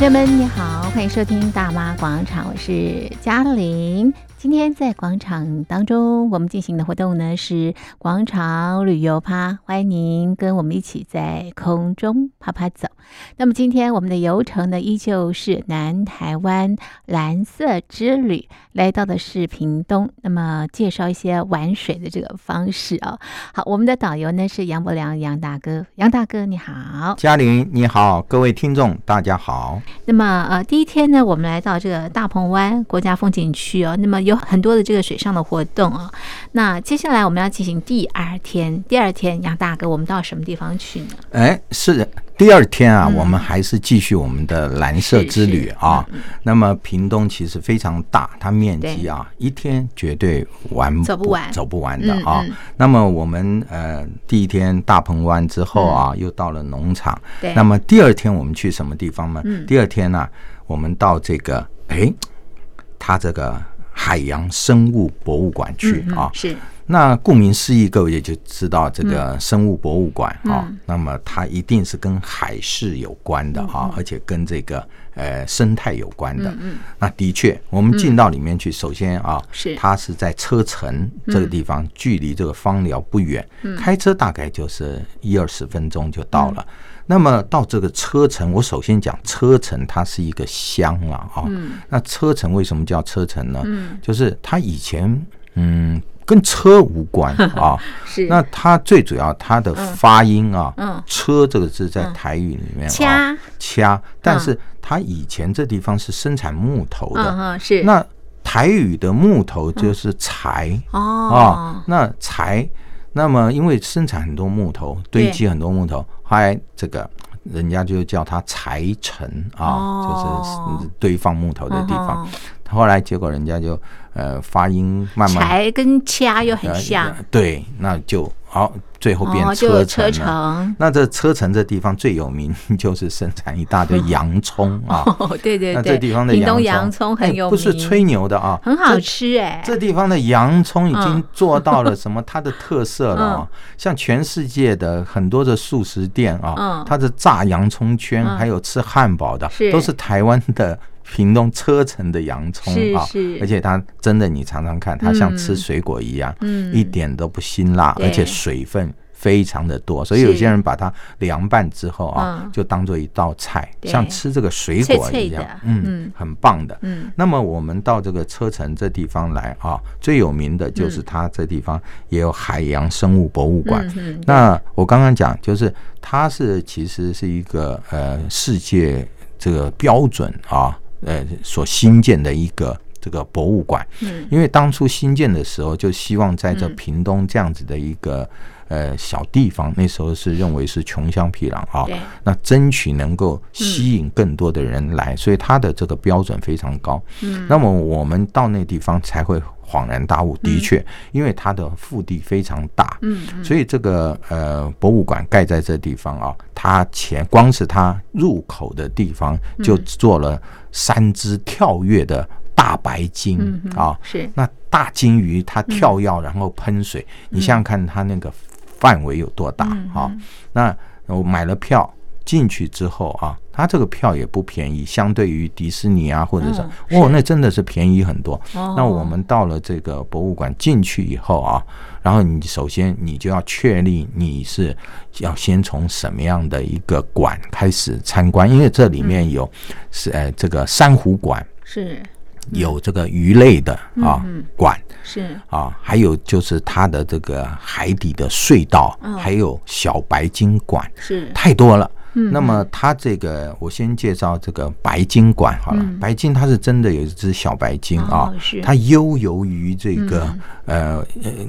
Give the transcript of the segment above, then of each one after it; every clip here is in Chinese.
朋友们，你好，欢迎收听《大妈广场》，我是嘉玲。今天在广场当中，我们进行的活动呢是广场旅游趴，欢迎您跟我们一起在空中趴趴走。那么今天我们的游程呢，依旧是南台湾蓝色之旅，来到的是屏东。那么介绍一些玩水的这个方式哦。好，我们的导游呢是杨伯良杨大哥，杨大哥你好，嘉玲你好，各位听众大家好。那么呃，第一天呢，我们来到这个大鹏湾国家风景区哦，那么有很多的这个水上的活动啊。那接下来我们要进行第二天，第二天杨大哥，我们到什么地方去呢？哎，是的。第二天啊，我们还是继续我们的蓝色之旅啊。那么屏东其实非常大，它面积啊，一天绝对玩走不完，走不完的啊。那么我们呃第一天大鹏湾之后啊，又到了农场。那么第二天我们去什么地方呢？第二天呢，我们到这个哎，它这个海洋生物博物馆去啊。是。那顾名思义，各位也就知道这个生物博物馆啊，那么它一定是跟海事有关的啊，而且跟这个呃生态有关的。那的确，我们进到里面去，首先啊，是。它是在车城这个地方，距离这个芳寮不远，开车大概就是一二十分钟就到了。那么到这个车臣，我首先讲车臣，它是一个乡了啊。那车臣为什么叫车臣呢？就是它以前嗯。跟车无关 啊，是。那它最主要它的发音啊，嗯，车这个字在台语里面掐。掐，但是它以前这地方是生产木头的，是。那台语的木头就是柴哦。啊，那柴，那么因为生产很多木头，堆积很多木头，后来这个人家就叫他柴城啊，就是堆放木头的地方。后来结果人家就呃发音慢慢柴跟掐又很像，呃，对，那就好，最后变车城，哦，车城。那这车城这地方最有名 就是生产一大堆洋葱啊，哦，对对对，那这地方的洋葱，洋葱很有名，不是吹牛的啊，很好吃哎。这地方的洋葱已经做到了什么？它的特色了啊，像全世界的很多的速食店啊，它的炸洋葱圈，还有吃汉堡的，都是台湾的。屏东车城的洋葱啊，而且它真的，你尝尝看，它像吃水果一样，嗯，一点都不辛辣，而且水分非常的多，所以有些人把它凉拌之后啊，就当做一道菜，像吃这个水果一样，嗯，很棒的。嗯，那么我们到这个车城这地方来啊，最有名的就是它这地方也有海洋生物博物馆。那我刚刚讲，就是它是其实是一个呃世界这个标准啊。呃，所新建的一个这个博物馆，嗯，因为当初新建的时候，就希望在这屏东这样子的一个呃小地方，那时候是认为是穷乡僻壤啊，那争取能够吸引更多的人来，所以它的这个标准非常高。嗯，那么我们到那地方才会恍然大悟，的确，因为它的腹地非常大，嗯，所以这个呃博物馆盖在这地方啊，它前光是它入口的地方就做了。三只跳跃的大白鲸啊，是。那大鲸鱼它跳跃然后喷水，你想想看它那个范围有多大啊？那我买了票进去之后啊，它这个票也不便宜，相对于迪士尼啊或者是哦，那真的是便宜很多。那我们到了这个博物馆进去以后啊，然后你首先你就要确立你是要先从什么样的一个馆开始参观，因为这里面有是呃这个珊瑚馆。是。有这个鱼类的啊馆是。啊，还有就是它的这个海底的隧道，还有小白鲸馆是。太多了。那么它这个，我先介绍这个白金馆好了。白金它是真的有一只小白金啊，它悠游于这个呃，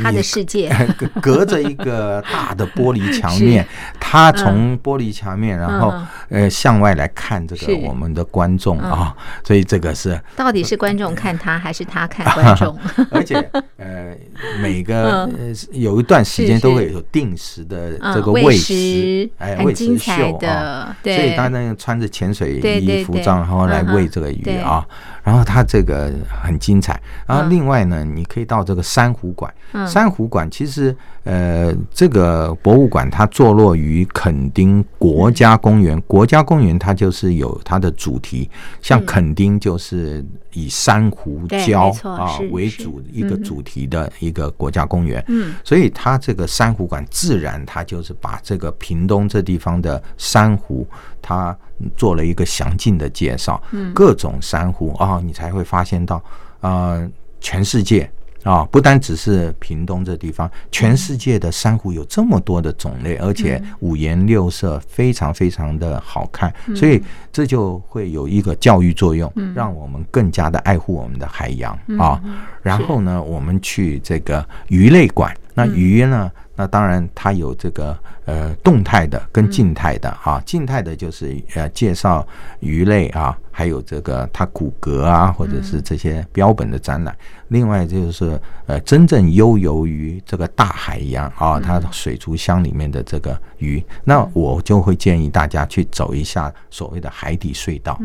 它的世界，隔着一个大的玻璃墙面，它从玻璃墙面然后呃向外来看这个我们的观众啊，所以这个是到底是观众看他还是他看观众？而且呃每个呃有一段时间都会有定时的这个喂食，哎，喂食秀。的，对，所以他那个穿着潜水衣服装，然后来喂这个鱼啊。然后它这个很精彩。然后另外呢，你可以到这个珊瑚馆。珊瑚馆其实呃，这个博物馆它坐落于垦丁国家公园。国家公园它就是有它的主题，像垦丁就是以珊瑚礁啊为主一个主题的一个国家公园。嗯，所以它这个珊瑚馆自然它就是把这个屏东这地方的珊瑚。他做了一个详尽的介绍，各种珊瑚啊，你才会发现到，呃，全世界啊，不单只是屏东这地方，全世界的珊瑚有这么多的种类，而且五颜六色，非常非常的好看，所以这就会有一个教育作用，让我们更加的爱护我们的海洋啊。然后呢，我们去这个鱼类馆，那鱼呢？那当然，它有这个呃动态的跟静态的啊，静态的就是呃介绍鱼类啊，还有这个它骨骼啊，或者是这些标本的展览。另外就是呃真正悠游于这个大海洋啊，它水族箱里面的这个鱼，那我就会建议大家去走一下所谓的海底隧道。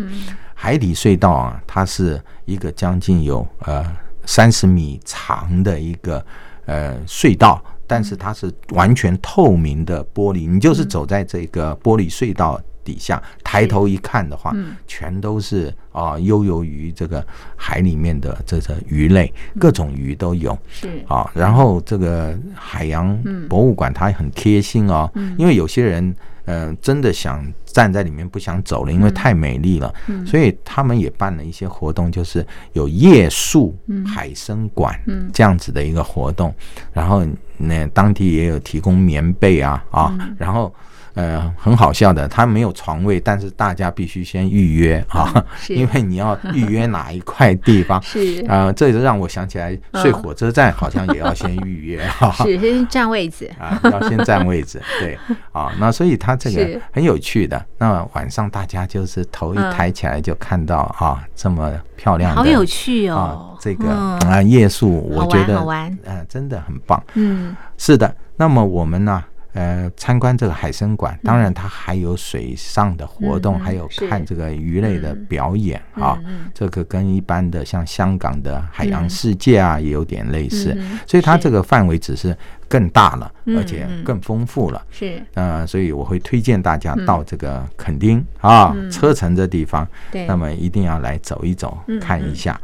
海底隧道啊，它是一个将近有呃三十米长的一个呃隧道。但是它是完全透明的玻璃，你就是走在这个玻璃隧道底下，抬头一看的话，全都是啊悠游于这个海里面的这个鱼类，各种鱼都有。是。啊，然后这个海洋博物馆它很贴心哦，因为有些人。嗯、呃，真的想站在里面不想走了，因为太美丽了，嗯、所以他们也办了一些活动，就是有夜宿海参馆这样子的一个活动，然后那当地也有提供棉被啊啊，然后。呃，很好笑的，他没有床位，但是大家必须先预约啊，因为你要预约哪一块地方 是。啊，这就让我想起来睡火车站好像也要先预约哈，是先占位置。啊，要先占位置，对啊，那所以他这个很有趣的，那晚上大家就是头一抬起来就看到啊这么漂亮的，好有趣哦，这个啊夜宿，我觉得嗯真的很棒，嗯，是的，那么我们呢？呃，参观这个海参馆，当然它还有水上的活动，还有看这个鱼类的表演啊。这个跟一般的像香港的海洋世界啊，也有点类似。所以它这个范围只是更大了，而且更丰富了。是，呃，所以我会推荐大家到这个垦丁啊，车城这地方，那么一定要来走一走，看一下。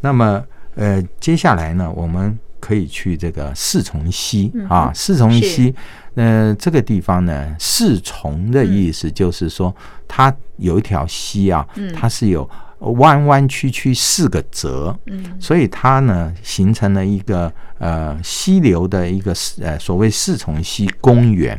那么呃，接下来呢，我们可以去这个四重溪啊，四重溪。呃，这个地方呢，四重的意思就是说，它有一条溪啊，它是有弯弯曲曲四个折，所以它呢形成了一个呃溪流的一个呃所谓四重溪公园。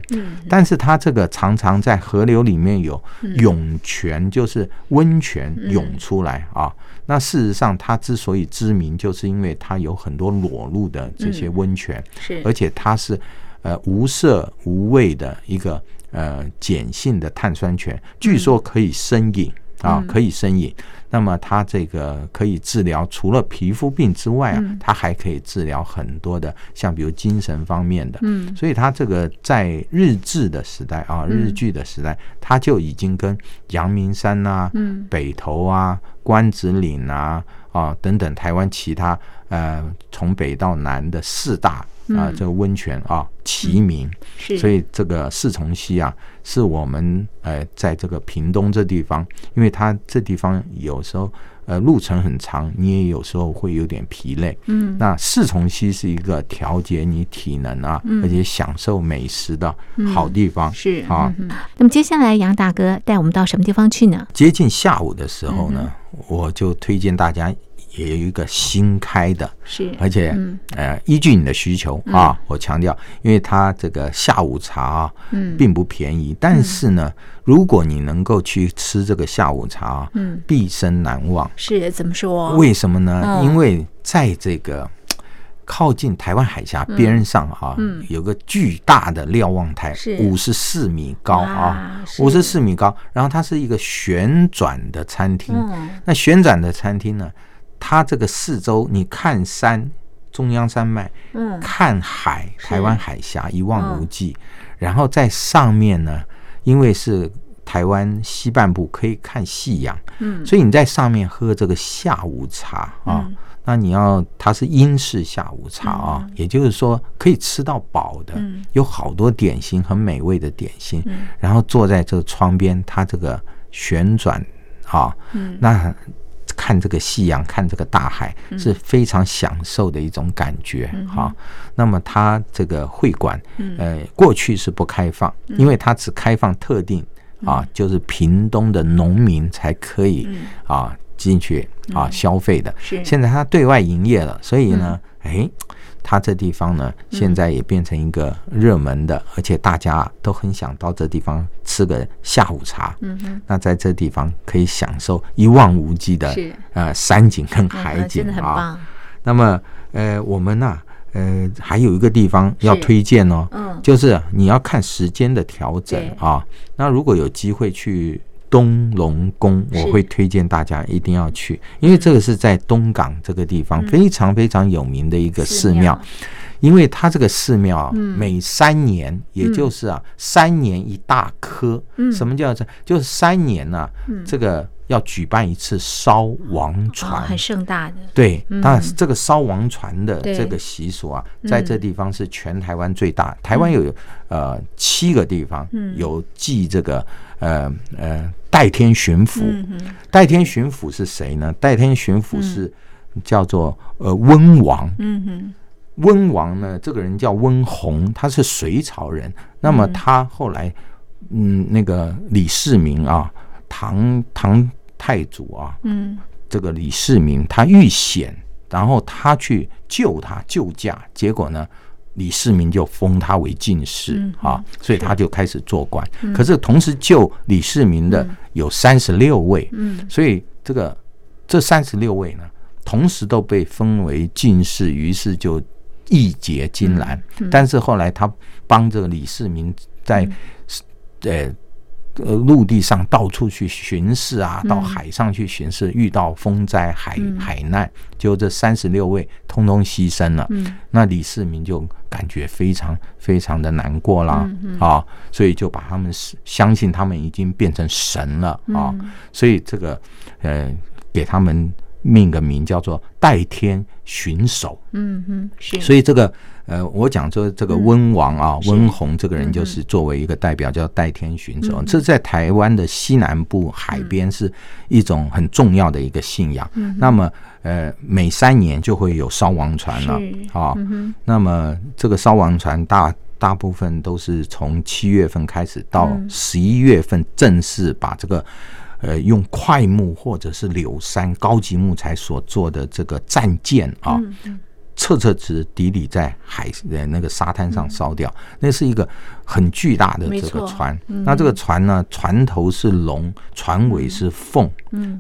但是它这个常常在河流里面有涌泉，就是温泉涌出来啊。那事实上，它之所以知名，就是因为它有很多裸露的这些温泉，是。而且它是。呃，无色无味的一个呃碱性的碳酸泉，据说可以生饮啊，可以生饮。那么它这个可以治疗除了皮肤病之外啊，它还可以治疗很多的，像比如精神方面的。嗯，所以它这个在日治的时代啊，日剧的时代，它就已经跟阳明山啊、北投啊、关子岭啊啊等等台湾其他呃从北到南的四大。啊，这个温泉啊，齐名，所以这个四重溪啊，是我们呃，在这个屏东这地方，因为它这地方有时候呃路程很长，你也有时候会有点疲累。嗯，那四重溪是一个调节你体能啊，而且享受美食的好地方。是啊，那么接下来杨大哥带我们到什么地方去呢？接近下午的时候呢，我就推荐大家。也有一个新开的，是，而且呃，依据你的需求啊，我强调，因为它这个下午茶啊，嗯，并不便宜，但是呢，如果你能够去吃这个下午茶，嗯，毕生难忘。是怎么说？为什么呢？因为在这个靠近台湾海峡边上啊，有个巨大的瞭望台，五十四米高啊，五十四米高，然后它是一个旋转的餐厅，那旋转的餐厅呢？它这个四周，你看山，中央山脉，嗯，看海，台湾海峡一望无际，然后在上面呢，因为是台湾西半部可以看夕阳，嗯，所以你在上面喝这个下午茶啊，嗯、那你要它是英式下午茶啊，嗯、也就是说可以吃到饱的，嗯、有好多点心，很美味的点心，嗯、然后坐在这个窗边，它这个旋转啊，嗯，那。看这个夕阳，看这个大海，是非常享受的一种感觉。哈，那么它这个会馆，呃，过去是不开放，因为它只开放特定啊，就是屏东的农民才可以啊进去啊消费的。现在它对外营业了，所以呢，哎。它这地方呢，现在也变成一个热门的，而且大家都很想到这地方吃个下午茶。嗯哼，那在这地方可以享受一望无际的呃山景跟海景啊。那么呃，我们呢，呃，还有一个地方要推荐哦，嗯，就是你要看时间的调整啊。那如果有机会去。东龙宫，我会推荐大家一定要去，因为这个是在东港这个地方非常非常有名的一个寺庙，因为它这个寺庙每三年，也就是啊三年一大科，什么叫这？就是三年呢，这个要举办一次烧王船，很盛大的。对，但是这个烧王船的这个习俗啊，在这地方是全台湾最大。台湾有呃七个地方有祭这个。呃呃，代天巡抚，代天巡抚是谁呢？代天巡抚是叫做呃温王。嗯哼，温王呢，这个人叫温弘，他是隋朝人。那么他后来，嗯，那个李世民啊，唐唐太祖啊，嗯，这个李世民他遇险，然后他去救他救驾，结果呢？李世民就封他为进士啊，所以他就开始做官。可是同时救李世民的有三十六位，嗯所以这个这三十六位呢，同时都被封为进士，于是就义结金兰。但是后来他帮着李世民在呃。呃，陆地上到处去巡视啊，到海上去巡视，遇到风灾海海难，就这三十六位通通牺牲了。那李世民就感觉非常非常的难过啦，啊，所以就把他们相信他们已经变成神了啊，所以这个呃，给他们命个名叫做代天巡守。嗯嗯，是，所以这个。呃，我讲说这个温王啊，温弘这个人就是作为一个代表，叫代天巡守。这在台湾的西南部海边是一种很重要的一个信仰。那么，呃，每三年就会有烧王船了啊。那么，这个烧王船大大部分都是从七月份开始到十一月份，正式把这个呃用快木或者是柳杉高级木材所做的这个战舰啊。彻彻底底在海的那个沙滩上烧掉，那是一个很巨大的这个船。那这个船呢，船头是龙，船尾是凤，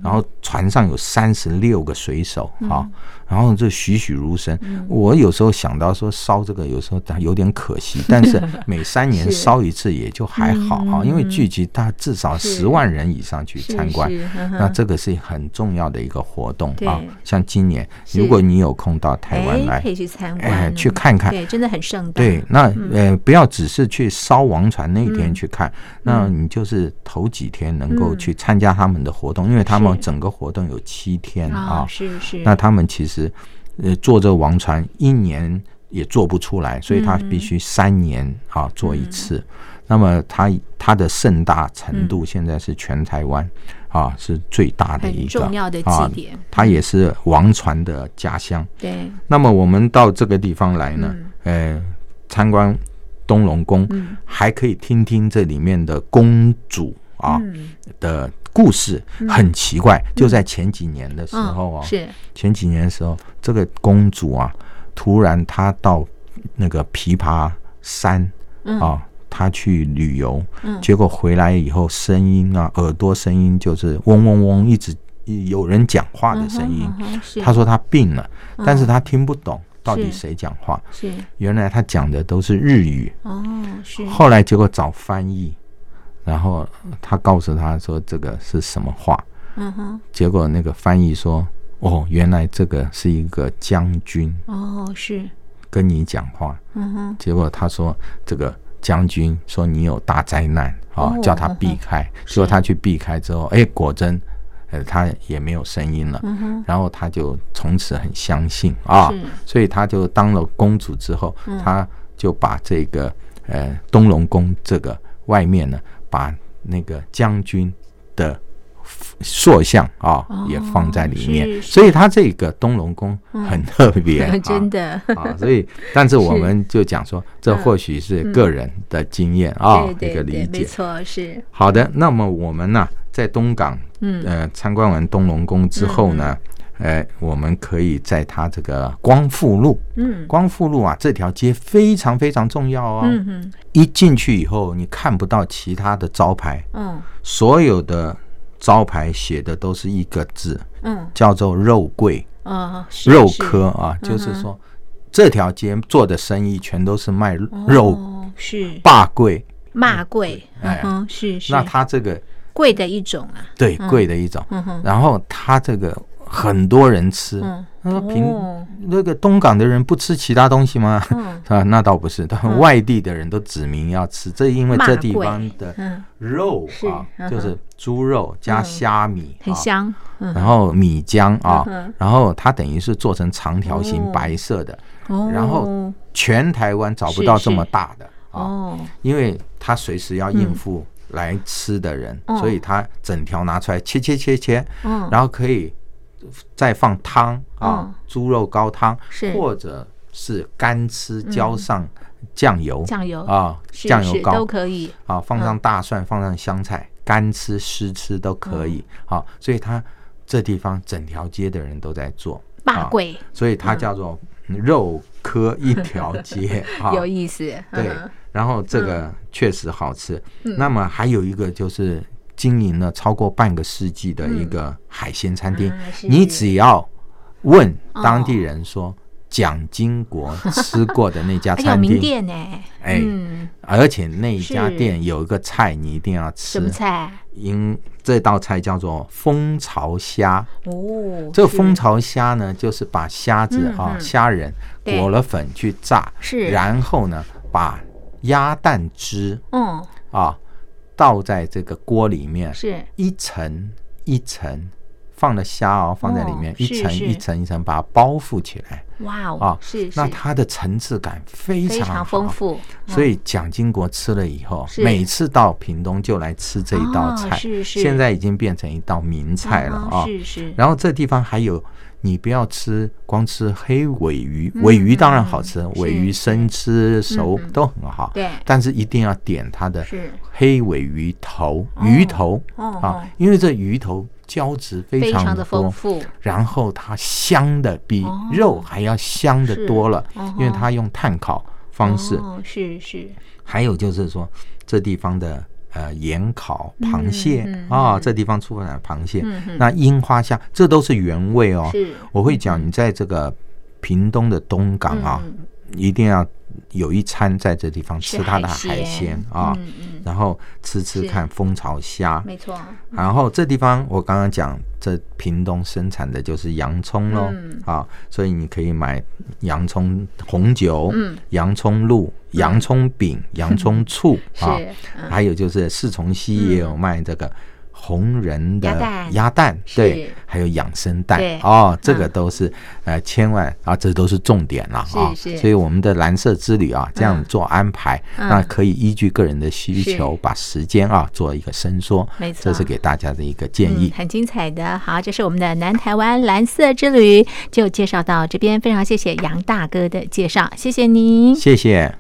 然后船上有三十六个水手啊。然后这栩栩如生，我有时候想到说烧这个，有时候有点可惜，但是每三年烧一次也就还好啊，因为聚集大至少十万人以上去参观，那这个是很重要的一个活动啊。像今年，如果你有空到台湾来，可以去参观，哎，去看看，对，真的很盛大。对，那呃，不要只是去烧王船那天去看，那你就是头几天能够去参加他们的活动，因为他们整个活动有七天啊，是是，那他们其实。呃，做这王船一年也做不出来，所以他必须三年啊做一次。那么他他的盛大程度，现在是全台湾啊是最大的一个重要的祭典。它也是王传的家乡。对。那么我们到这个地方来呢，呃，参观东龙宫，还可以听听这里面的公主啊的。故事很奇怪，就在前几年的时候啊，是前几年的时候，这个公主啊，突然她到那个琵琶山啊，她去旅游，结果回来以后，声音啊，耳朵声音就是嗡嗡嗡，一直有人讲话的声音。他说他病了，但是他听不懂到底谁讲话。是原来他讲的都是日语。哦，是后来结果找翻译。然后他告诉他说：“这个是什么话？”嗯哼。结果那个翻译说：“哦，原来这个是一个将军。”哦，是跟你讲话。嗯哼。结果他说：“这个将军说你有大灾难啊，叫他避开。结果他去避开之后，哎，果真，呃，他也没有声音了。然后他就从此很相信啊，所以他就当了公主之后，他就把这个呃东龙宫这个外面呢，把那个将军的。塑像啊，也放在里面，所以它这个东龙宫很特别，真的啊。所以，但是我们就讲说，这或许是个人的经验啊，一个理解。没错，是好的。那么我们呢，在东港，呃，参观完东龙宫之后呢，呃，我们可以在它这个光复路，嗯，光复路啊，这条街非常非常重要哦。嗯嗯，一进去以后，你看不到其他的招牌，嗯，所有的。招牌写的都是一个字，嗯，叫做肉桂，啊，肉科啊，就是说这条街做的生意全都是卖肉，是。霸贵，骂贵，嗯，是是。那它这个贵的一种啊，对，贵的一种。然后它这个很多人吃，他说平那个东港的人不吃其他东西吗？啊，那倒不是，但外地的人都指明要吃，这因为这地方的肉啊，就是。猪肉加虾米，很香。然后米浆啊，然后它等于是做成长条形白色的。然后全台湾找不到这么大的啊，因为它随时要应付来吃的人，所以它整条拿出来切切切切，然后可以再放汤啊，猪肉高汤，或者是干吃，浇上酱油，酱油。啊，酱油膏。都可以。啊，放上大蒜，放上香菜。干吃湿吃都可以，好，所以它这地方整条街的人都在做，霸贵，所以它叫做肉科一条街 啊，有意思。对，然后这个确实好吃。那么还有一个就是经营了超过半个世纪的一个海鲜餐厅，你只要问当地人说。蒋经国吃过的那家 餐厅，店呢？哎，而且那家店有一个菜你一定要吃，什么菜？因这道菜叫做蜂巢虾。哦，这蜂巢虾呢，就是把虾子啊虾仁裹了粉去炸，是，然后呢把鸭蛋汁，嗯。啊倒在这个锅里面，是一层一层。放了虾哦，放在里面，一层一层一层把它包覆起来。哇哦，是，那它的层次感非常丰富。所以蒋经国吃了以后，每次到屏东就来吃这一道菜。是是，现在已经变成一道名菜了啊。是是。然后这地方还有，你不要吃光吃黑尾鱼，尾鱼当然好吃，尾鱼生吃熟都很好。对。但是一定要点它的黑尾鱼头，鱼头啊，因为这鱼头。胶质非常的丰富，然后它香的比肉还要香的多了，因为它用炭烤方式。是是。还有就是说，这地方的呃盐烤螃蟹啊，这地方出产的螃蟹，那樱花虾，这都是原味哦。我会讲，你在这个屏东的东港啊，一定要。有一餐在这地方吃它的海鲜。啊，然后吃吃看蜂巢虾，没错。然后这地方我刚刚讲，这屏东生产的就是洋葱喽，啊，所以你可以买洋葱红酒、洋葱露、洋葱饼、洋葱醋啊，还有就是四重溪也有卖这个。红人的鸭蛋，对，还有养生蛋哦，这个都是呃，千万啊，这都是重点了啊。所以我们的蓝色之旅啊，这样做安排，那可以依据个人的需求，把时间啊做一个伸缩。没错，这是给大家的一个建议。很精彩的，好，这是我们的南台湾蓝色之旅，就介绍到这边。非常谢谢杨大哥的介绍，谢谢您，谢谢。